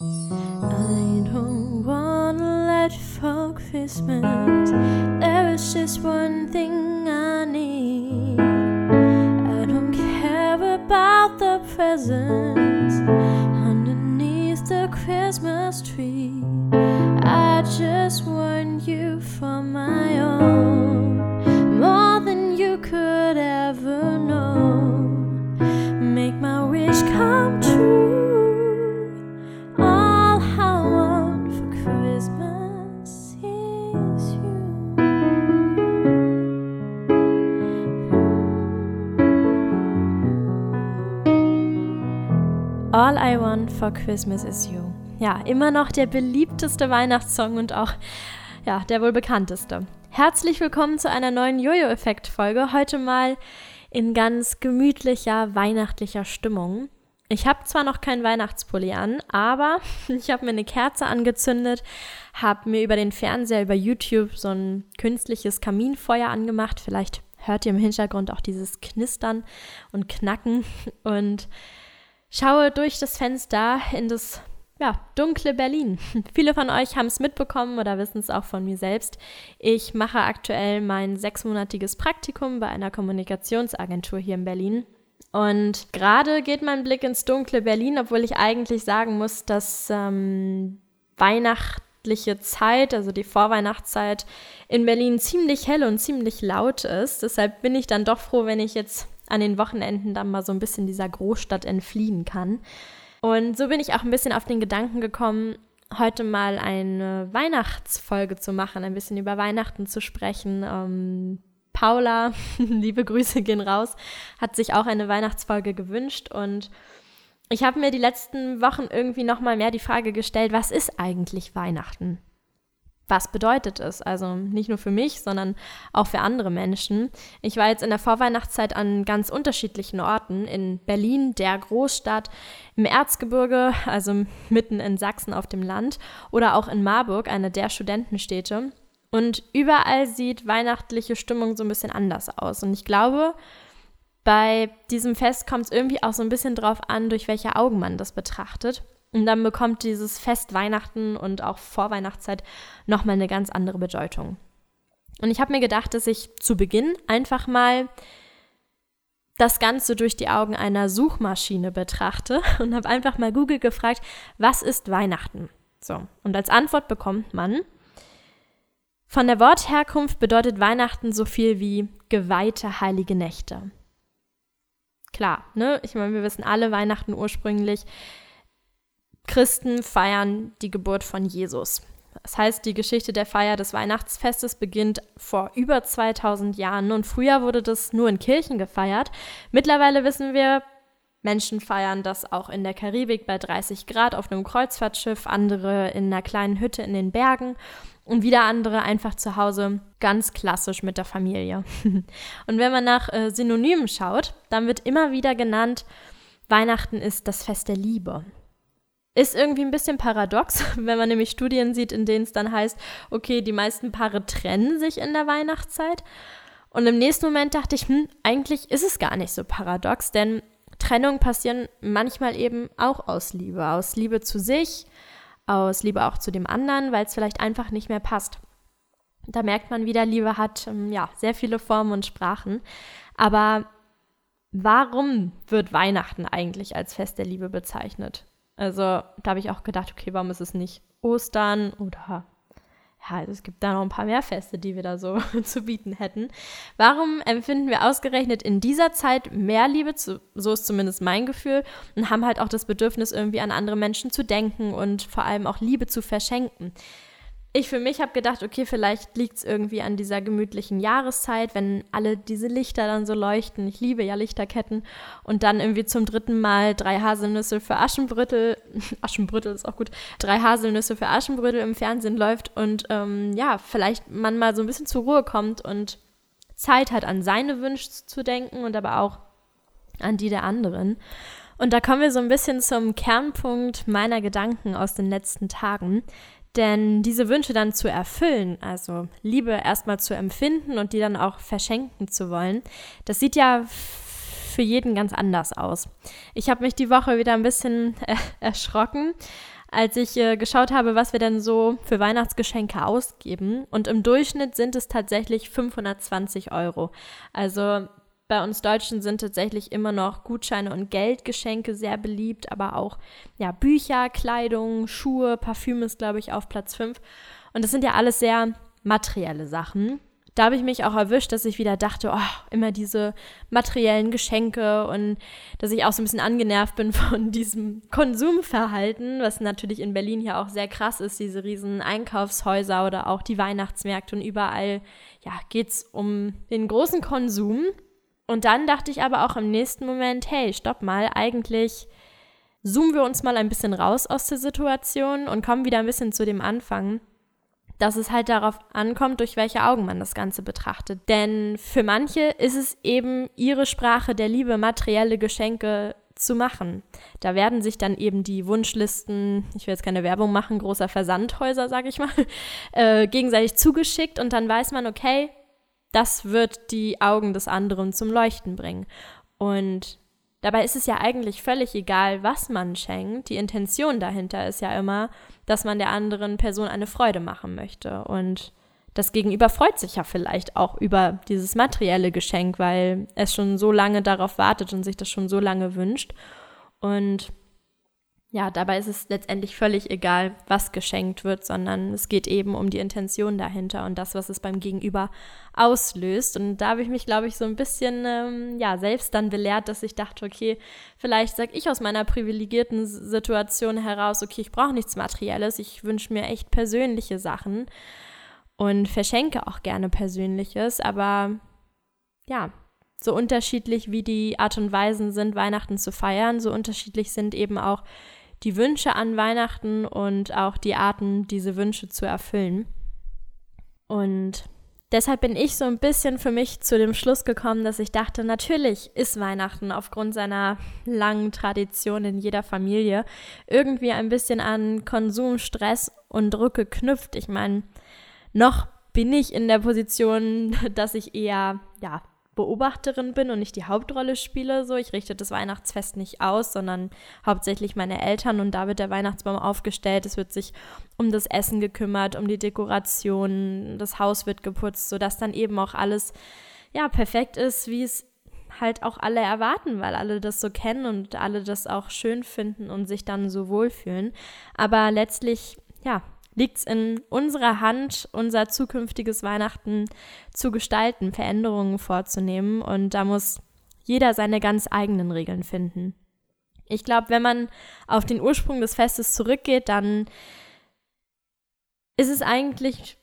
I don't wanna let you for Christmas. There is just one thing I need. I don't care about the presents underneath the Christmas tree. I just want you for my own, All I want for Christmas is you. Ja, immer noch der beliebteste Weihnachtssong und auch ja, der wohl bekannteste. Herzlich willkommen zu einer neuen Jojo-Effekt-Folge. Heute mal in ganz gemütlicher, weihnachtlicher Stimmung. Ich habe zwar noch keinen Weihnachtspulli an, aber ich habe mir eine Kerze angezündet, habe mir über den Fernseher, über YouTube so ein künstliches Kaminfeuer angemacht. Vielleicht hört ihr im Hintergrund auch dieses Knistern und Knacken und schaue durch das Fenster in das ja, dunkle Berlin. Viele von euch haben es mitbekommen oder wissen es auch von mir selbst. Ich mache aktuell mein sechsmonatiges Praktikum bei einer Kommunikationsagentur hier in Berlin. Und gerade geht mein Blick ins dunkle Berlin, obwohl ich eigentlich sagen muss, dass ähm, weihnachtliche Zeit, also die Vorweihnachtszeit in Berlin ziemlich hell und ziemlich laut ist. Deshalb bin ich dann doch froh, wenn ich jetzt an den Wochenenden dann mal so ein bisschen dieser Großstadt entfliehen kann. Und so bin ich auch ein bisschen auf den Gedanken gekommen, heute mal eine Weihnachtsfolge zu machen, ein bisschen über Weihnachten zu sprechen. Ähm, Paula, liebe Grüße gehen raus, hat sich auch eine Weihnachtsfolge gewünscht und ich habe mir die letzten Wochen irgendwie noch mal mehr die Frage gestellt, was ist eigentlich Weihnachten? Was bedeutet es? Also nicht nur für mich, sondern auch für andere Menschen. Ich war jetzt in der Vorweihnachtszeit an ganz unterschiedlichen Orten. In Berlin, der Großstadt, im Erzgebirge, also mitten in Sachsen auf dem Land, oder auch in Marburg, einer der Studentenstädte. Und überall sieht weihnachtliche Stimmung so ein bisschen anders aus. Und ich glaube, bei diesem Fest kommt es irgendwie auch so ein bisschen drauf an, durch welche Augen man das betrachtet. Und dann bekommt dieses Fest Weihnachten und auch Vorweihnachtszeit nochmal eine ganz andere Bedeutung. Und ich habe mir gedacht, dass ich zu Beginn einfach mal das Ganze durch die Augen einer Suchmaschine betrachte und habe einfach mal Google gefragt, was ist Weihnachten? So, und als Antwort bekommt man, von der Wortherkunft bedeutet Weihnachten so viel wie geweihte heilige Nächte. Klar, ne? Ich meine, wir wissen alle Weihnachten ursprünglich Christen feiern die Geburt von Jesus. Das heißt, die Geschichte der Feier des Weihnachtsfestes beginnt vor über 2000 Jahren und früher wurde das nur in Kirchen gefeiert. Mittlerweile wissen wir, Menschen feiern das auch in der Karibik bei 30 Grad auf einem Kreuzfahrtschiff, andere in einer kleinen Hütte in den Bergen und wieder andere einfach zu Hause ganz klassisch mit der Familie. und wenn man nach äh, Synonymen schaut, dann wird immer wieder genannt, Weihnachten ist das Fest der Liebe. Ist irgendwie ein bisschen paradox, wenn man nämlich Studien sieht, in denen es dann heißt, okay, die meisten Paare trennen sich in der Weihnachtszeit. Und im nächsten Moment dachte ich, hm, eigentlich ist es gar nicht so paradox, denn Trennungen passieren manchmal eben auch aus Liebe, aus Liebe zu sich, aus Liebe auch zu dem anderen, weil es vielleicht einfach nicht mehr passt. Da merkt man wieder, Liebe hat ähm, ja sehr viele Formen und Sprachen. Aber warum wird Weihnachten eigentlich als Fest der Liebe bezeichnet? Also da habe ich auch gedacht, okay, warum ist es nicht Ostern oder ja, es gibt da noch ein paar mehr Feste, die wir da so zu bieten hätten. Warum empfinden wir ausgerechnet in dieser Zeit mehr Liebe, zu, so ist zumindest mein Gefühl, und haben halt auch das Bedürfnis, irgendwie an andere Menschen zu denken und vor allem auch Liebe zu verschenken? Ich für mich habe gedacht, okay, vielleicht liegt es irgendwie an dieser gemütlichen Jahreszeit, wenn alle diese Lichter dann so leuchten. Ich liebe ja Lichterketten. Und dann irgendwie zum dritten Mal drei Haselnüsse für Aschenbrüttel, Aschenbrüttel ist auch gut, drei Haselnüsse für Aschenbrüttel im Fernsehen läuft und ähm, ja, vielleicht man mal so ein bisschen zur Ruhe kommt und Zeit hat, an seine Wünsche zu denken und aber auch an die der anderen. Und da kommen wir so ein bisschen zum Kernpunkt meiner Gedanken aus den letzten Tagen. Denn diese Wünsche dann zu erfüllen, also Liebe erstmal zu empfinden und die dann auch verschenken zu wollen, das sieht ja für jeden ganz anders aus. Ich habe mich die Woche wieder ein bisschen äh, erschrocken, als ich äh, geschaut habe, was wir denn so für Weihnachtsgeschenke ausgeben. Und im Durchschnitt sind es tatsächlich 520 Euro. Also bei uns Deutschen sind tatsächlich immer noch Gutscheine und Geldgeschenke sehr beliebt, aber auch ja, Bücher, Kleidung, Schuhe, Parfüm ist, glaube ich, auf Platz 5. Und das sind ja alles sehr materielle Sachen. Da habe ich mich auch erwischt, dass ich wieder dachte, oh, immer diese materiellen Geschenke und dass ich auch so ein bisschen angenervt bin von diesem Konsumverhalten, was natürlich in Berlin ja auch sehr krass ist, diese riesen Einkaufshäuser oder auch die Weihnachtsmärkte und überall, ja, geht es um den großen Konsum und dann dachte ich aber auch im nächsten Moment, hey, stopp mal, eigentlich zoomen wir uns mal ein bisschen raus aus der Situation und kommen wieder ein bisschen zu dem Anfang, dass es halt darauf ankommt, durch welche Augen man das Ganze betrachtet. Denn für manche ist es eben ihre Sprache der Liebe, materielle Geschenke zu machen. Da werden sich dann eben die Wunschlisten, ich will jetzt keine Werbung machen, großer Versandhäuser, sag ich mal, äh, gegenseitig zugeschickt und dann weiß man, okay, das wird die Augen des anderen zum Leuchten bringen. Und dabei ist es ja eigentlich völlig egal, was man schenkt. Die Intention dahinter ist ja immer, dass man der anderen Person eine Freude machen möchte. Und das Gegenüber freut sich ja vielleicht auch über dieses materielle Geschenk, weil es schon so lange darauf wartet und sich das schon so lange wünscht. Und ja, dabei ist es letztendlich völlig egal, was geschenkt wird, sondern es geht eben um die Intention dahinter und das, was es beim Gegenüber auslöst. Und da habe ich mich, glaube ich, so ein bisschen ähm, ja selbst dann belehrt, dass ich dachte, okay, vielleicht sage ich aus meiner privilegierten Situation heraus, okay, ich brauche nichts Materielles, ich wünsche mir echt persönliche Sachen und verschenke auch gerne Persönliches, aber ja, so unterschiedlich wie die Art und Weisen sind, Weihnachten zu feiern, so unterschiedlich sind eben auch die Wünsche an Weihnachten und auch die Arten, diese Wünsche zu erfüllen. Und deshalb bin ich so ein bisschen für mich zu dem Schluss gekommen, dass ich dachte, natürlich ist Weihnachten aufgrund seiner langen Tradition in jeder Familie irgendwie ein bisschen an Konsum, Stress und Druck geknüpft. Ich meine, noch bin ich in der Position, dass ich eher, ja, Beobachterin bin und nicht die Hauptrolle spiele. So, ich richte das Weihnachtsfest nicht aus, sondern hauptsächlich meine Eltern und da wird der Weihnachtsbaum aufgestellt. Es wird sich um das Essen gekümmert, um die Dekoration, das Haus wird geputzt, sodass dann eben auch alles ja perfekt ist, wie es halt auch alle erwarten, weil alle das so kennen und alle das auch schön finden und sich dann so wohlfühlen. Aber letztlich, ja, liegt es in unserer Hand, unser zukünftiges Weihnachten zu gestalten, Veränderungen vorzunehmen. Und da muss jeder seine ganz eigenen Regeln finden. Ich glaube, wenn man auf den Ursprung des Festes zurückgeht, dann ist es eigentlich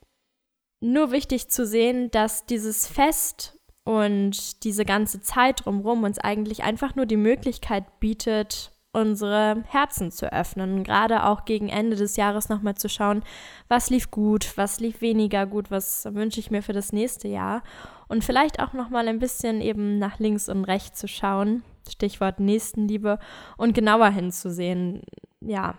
nur wichtig zu sehen, dass dieses Fest und diese ganze Zeit drumherum uns eigentlich einfach nur die Möglichkeit bietet, unsere Herzen zu öffnen. Gerade auch gegen Ende des Jahres nochmal zu schauen, was lief gut, was lief weniger gut, was wünsche ich mir für das nächste Jahr. Und vielleicht auch nochmal ein bisschen eben nach links und rechts zu schauen, Stichwort Nächstenliebe, und genauer hinzusehen, ja,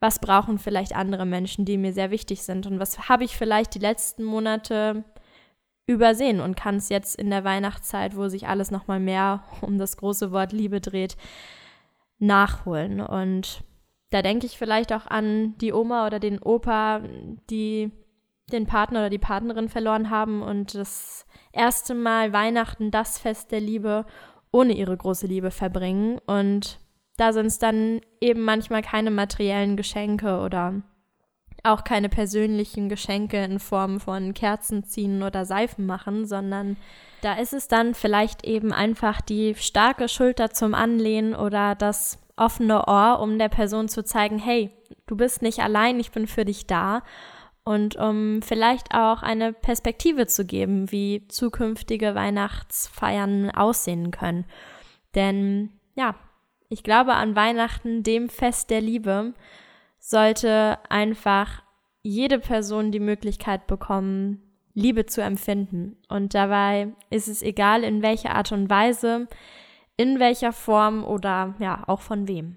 was brauchen vielleicht andere Menschen, die mir sehr wichtig sind und was habe ich vielleicht die letzten Monate übersehen und kann es jetzt in der Weihnachtszeit, wo sich alles nochmal mehr um das große Wort Liebe dreht, nachholen. Und da denke ich vielleicht auch an die Oma oder den Opa, die den Partner oder die Partnerin verloren haben und das erste Mal Weihnachten, das Fest der Liebe, ohne ihre große Liebe verbringen. Und da sind es dann eben manchmal keine materiellen Geschenke oder auch keine persönlichen Geschenke in Form von Kerzen ziehen oder Seifen machen, sondern da ist es dann vielleicht eben einfach die starke Schulter zum Anlehnen oder das offene Ohr, um der Person zu zeigen, hey, du bist nicht allein, ich bin für dich da. Und um vielleicht auch eine Perspektive zu geben, wie zukünftige Weihnachtsfeiern aussehen können. Denn ja, ich glaube an Weihnachten, dem Fest der Liebe, sollte einfach jede Person die Möglichkeit bekommen, Liebe zu empfinden. Und dabei ist es egal, in welcher Art und Weise, in welcher Form oder ja, auch von wem.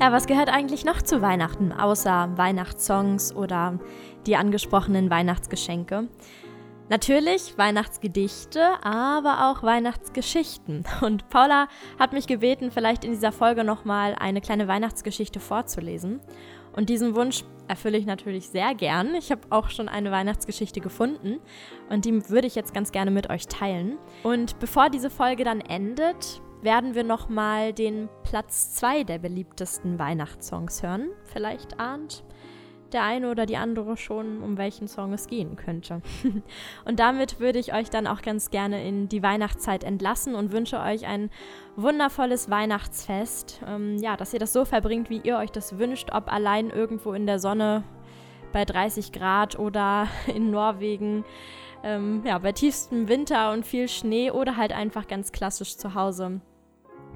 Ja, was gehört eigentlich noch zu Weihnachten, außer Weihnachtssongs oder die angesprochenen Weihnachtsgeschenke? Natürlich Weihnachtsgedichte, aber auch Weihnachtsgeschichten. Und Paula hat mich gebeten, vielleicht in dieser Folge nochmal eine kleine Weihnachtsgeschichte vorzulesen. Und diesen Wunsch erfülle ich natürlich sehr gern. Ich habe auch schon eine Weihnachtsgeschichte gefunden und die würde ich jetzt ganz gerne mit euch teilen. Und bevor diese Folge dann endet, werden wir nochmal den Platz 2 der beliebtesten Weihnachtssongs hören. Vielleicht ahnt der eine oder die andere schon, um welchen Song es gehen könnte. und damit würde ich euch dann auch ganz gerne in die Weihnachtszeit entlassen und wünsche euch ein wundervolles Weihnachtsfest. Ähm, ja, dass ihr das so verbringt, wie ihr euch das wünscht, ob allein irgendwo in der Sonne bei 30 Grad oder in Norwegen. Ähm, ja, bei tiefstem Winter und viel Schnee oder halt einfach ganz klassisch zu Hause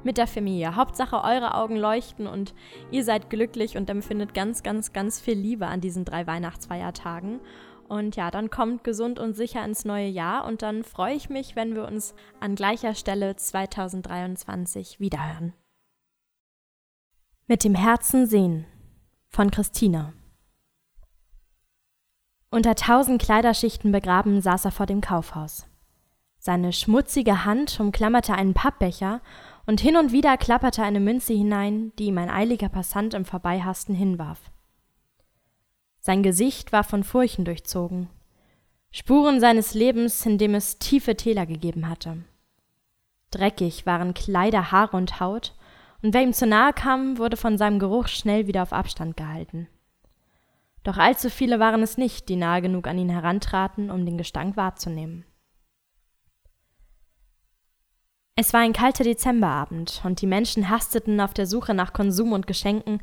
mit der Familie. Hauptsache, eure Augen leuchten und ihr seid glücklich und empfindet ganz, ganz, ganz viel Liebe an diesen drei Weihnachtsfeiertagen. Und ja, dann kommt gesund und sicher ins neue Jahr und dann freue ich mich, wenn wir uns an gleicher Stelle 2023 wiederhören. Mit dem Herzen sehen von Christina. Unter tausend Kleiderschichten begraben saß er vor dem Kaufhaus. Seine schmutzige Hand umklammerte einen Pappbecher und hin und wieder klapperte eine Münze hinein, die ihm ein eiliger Passant im Vorbeihasten hinwarf. Sein Gesicht war von Furchen durchzogen, Spuren seines Lebens, in dem es tiefe Täler gegeben hatte. Dreckig waren Kleider, Haare und Haut, und wer ihm zu nahe kam, wurde von seinem Geruch schnell wieder auf Abstand gehalten. Doch allzu viele waren es nicht, die nahe genug an ihn herantraten, um den Gestank wahrzunehmen. Es war ein kalter Dezemberabend und die Menschen hasteten auf der Suche nach Konsum und Geschenken,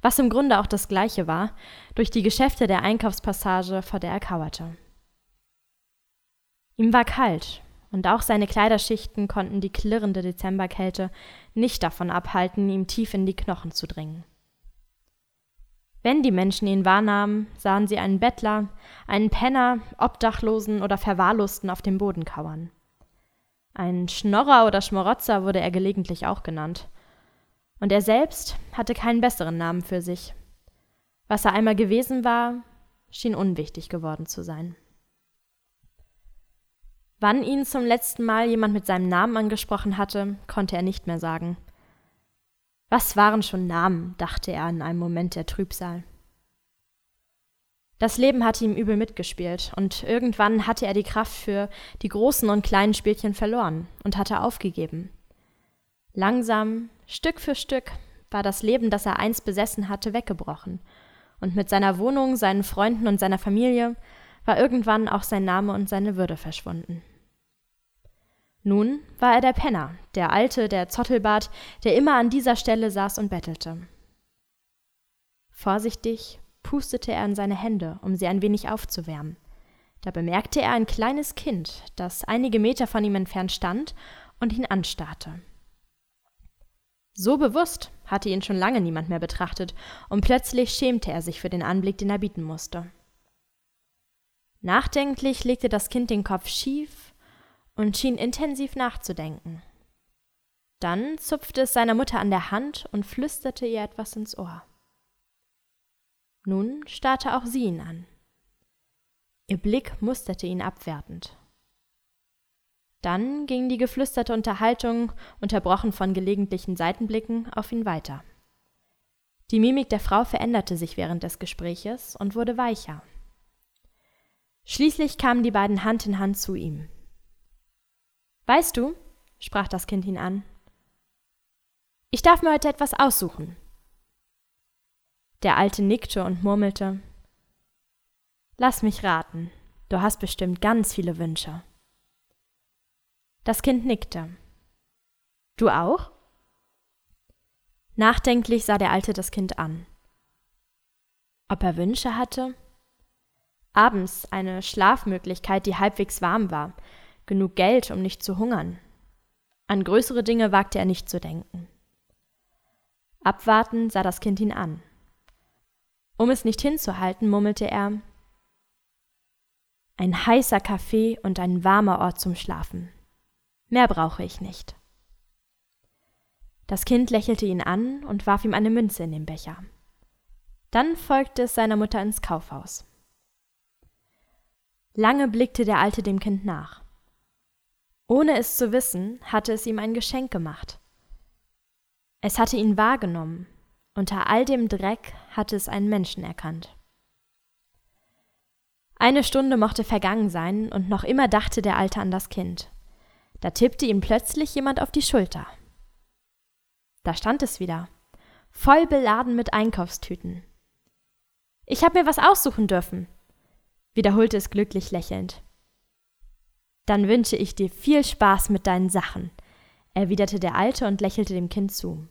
was im Grunde auch das gleiche war, durch die Geschäfte der Einkaufspassage, vor der er kauerte. Ihm war kalt, und auch seine Kleiderschichten konnten die klirrende Dezemberkälte nicht davon abhalten, ihm tief in die Knochen zu dringen. Wenn die Menschen ihn wahrnahmen, sahen sie einen Bettler, einen Penner, Obdachlosen oder Verwahrlosten auf dem Boden kauern. Ein Schnorrer oder Schmarotzer wurde er gelegentlich auch genannt. Und er selbst hatte keinen besseren Namen für sich. Was er einmal gewesen war, schien unwichtig geworden zu sein. Wann ihn zum letzten Mal jemand mit seinem Namen angesprochen hatte, konnte er nicht mehr sagen. Was waren schon Namen, dachte er in einem Moment der Trübsal. Das Leben hatte ihm übel mitgespielt, und irgendwann hatte er die Kraft für die großen und kleinen Spielchen verloren und hatte aufgegeben. Langsam, Stück für Stück, war das Leben, das er einst besessen hatte, weggebrochen, und mit seiner Wohnung, seinen Freunden und seiner Familie war irgendwann auch sein Name und seine Würde verschwunden. Nun war er der Penner, der Alte, der Zottelbart, der immer an dieser Stelle saß und bettelte. Vorsichtig pustete er in seine Hände, um sie ein wenig aufzuwärmen. Da bemerkte er ein kleines Kind, das einige Meter von ihm entfernt stand und ihn anstarrte. So bewusst hatte ihn schon lange niemand mehr betrachtet, und plötzlich schämte er sich für den Anblick, den er bieten musste. Nachdenklich legte das Kind den Kopf schief und schien intensiv nachzudenken. Dann zupfte es seiner Mutter an der Hand und flüsterte ihr etwas ins Ohr. Nun starrte auch sie ihn an. Ihr Blick musterte ihn abwertend. Dann ging die geflüsterte Unterhaltung, unterbrochen von gelegentlichen Seitenblicken, auf ihn weiter. Die Mimik der Frau veränderte sich während des Gespräches und wurde weicher. Schließlich kamen die beiden Hand in Hand zu ihm. Weißt du, sprach das Kind ihn an, ich darf mir heute etwas aussuchen. Der Alte nickte und murmelte Lass mich raten, du hast bestimmt ganz viele Wünsche. Das Kind nickte. Du auch? Nachdenklich sah der Alte das Kind an. Ob er Wünsche hatte? Abends eine Schlafmöglichkeit, die halbwegs warm war, genug Geld, um nicht zu hungern. An größere Dinge wagte er nicht zu denken. Abwartend sah das Kind ihn an. Um es nicht hinzuhalten, murmelte er Ein heißer Kaffee und ein warmer Ort zum Schlafen. Mehr brauche ich nicht. Das Kind lächelte ihn an und warf ihm eine Münze in den Becher. Dann folgte es seiner Mutter ins Kaufhaus. Lange blickte der Alte dem Kind nach. Ohne es zu wissen, hatte es ihm ein Geschenk gemacht. Es hatte ihn wahrgenommen, unter all dem Dreck hatte es einen Menschen erkannt. Eine Stunde mochte vergangen sein, und noch immer dachte der Alte an das Kind. Da tippte ihm plötzlich jemand auf die Schulter. Da stand es wieder, voll beladen mit Einkaufstüten. Ich hab mir was aussuchen dürfen, wiederholte es glücklich lächelnd. Dann wünsche ich dir viel Spaß mit deinen Sachen, erwiderte der Alte und lächelte dem Kind zu.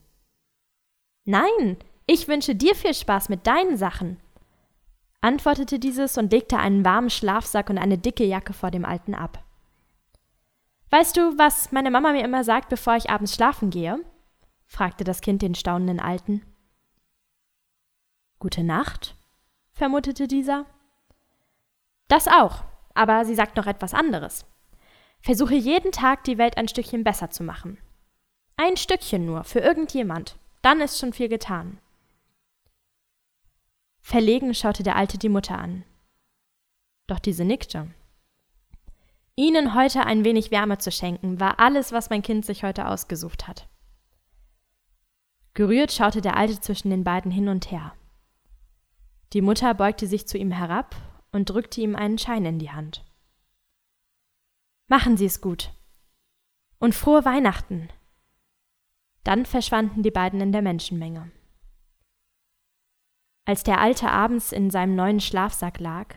Nein, ich wünsche dir viel Spaß mit deinen Sachen, antwortete dieses und legte einen warmen Schlafsack und eine dicke Jacke vor dem Alten ab. Weißt du, was meine Mama mir immer sagt, bevor ich abends schlafen gehe? fragte das Kind den staunenden Alten. Gute Nacht, vermutete dieser. Das auch, aber sie sagt noch etwas anderes. Versuche jeden Tag die Welt ein Stückchen besser zu machen. Ein Stückchen nur, für irgendjemand. Dann ist schon viel getan. Verlegen schaute der Alte die Mutter an. Doch diese nickte. Ihnen heute ein wenig Wärme zu schenken, war alles, was mein Kind sich heute ausgesucht hat. Gerührt schaute der Alte zwischen den beiden hin und her. Die Mutter beugte sich zu ihm herab und drückte ihm einen Schein in die Hand. Machen Sie es gut. Und frohe Weihnachten. Dann verschwanden die beiden in der Menschenmenge. Als der Alte abends in seinem neuen Schlafsack lag,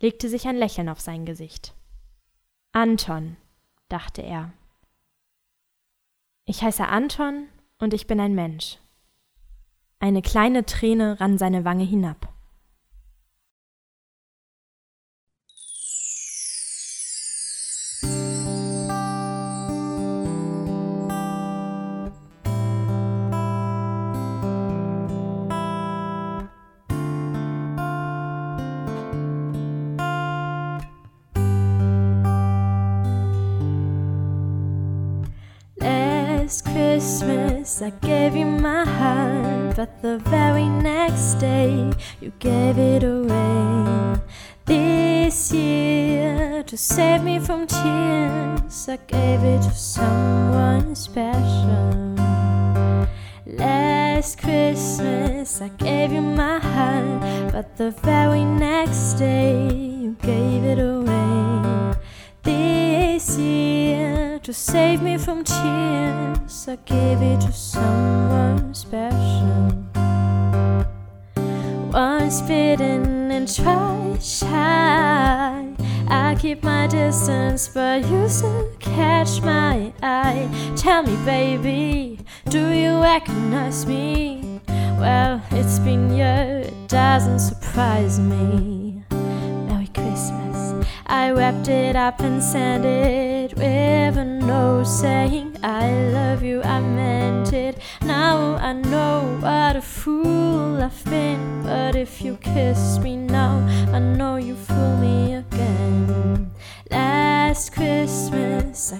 legte sich ein Lächeln auf sein Gesicht. Anton, dachte er. Ich heiße Anton und ich bin ein Mensch. Eine kleine Träne rann seine Wange hinab. Christmas I gave you my heart, but the very next day you gave it away. This year, to save me from tears, I gave it to someone special. Last Christmas I gave you my heart, but the very next day you gave it away. This year to save me from tears. I gave it to someone special. Once bitten and twice shy. I keep my distance, but you still catch my eye. Tell me, baby, do you recognize me? Well, it's been years, it doesn't surprise me. Merry Christmas. I wrapped it up and sent it a note saying, I love you, I meant it. Now I know what a fool I've been. But if you kiss me now, I know you fool me again. Last Christmas, I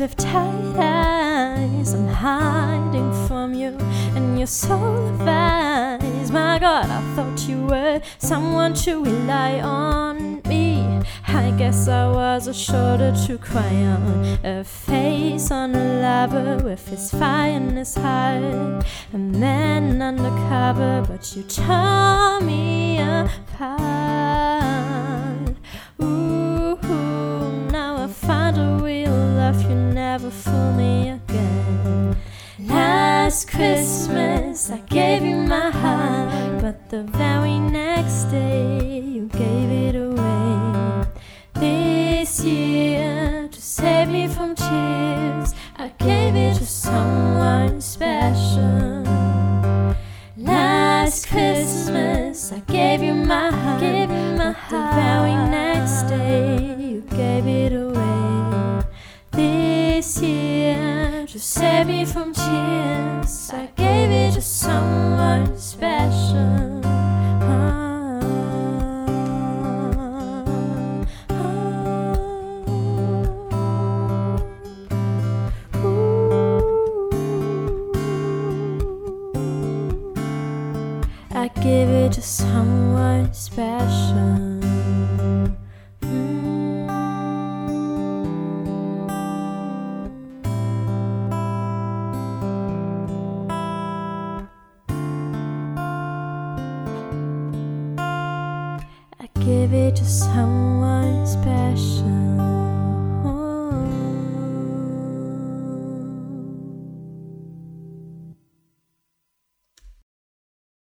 with tight eyes. I'm hiding from you and your soul of eyes. My God, I thought you were someone to rely on me. I guess I was a shoulder to cry on, a face on a lover with his fire in his heart, a man undercover, but you tore me apart. Christmas I gave you my heart, but the very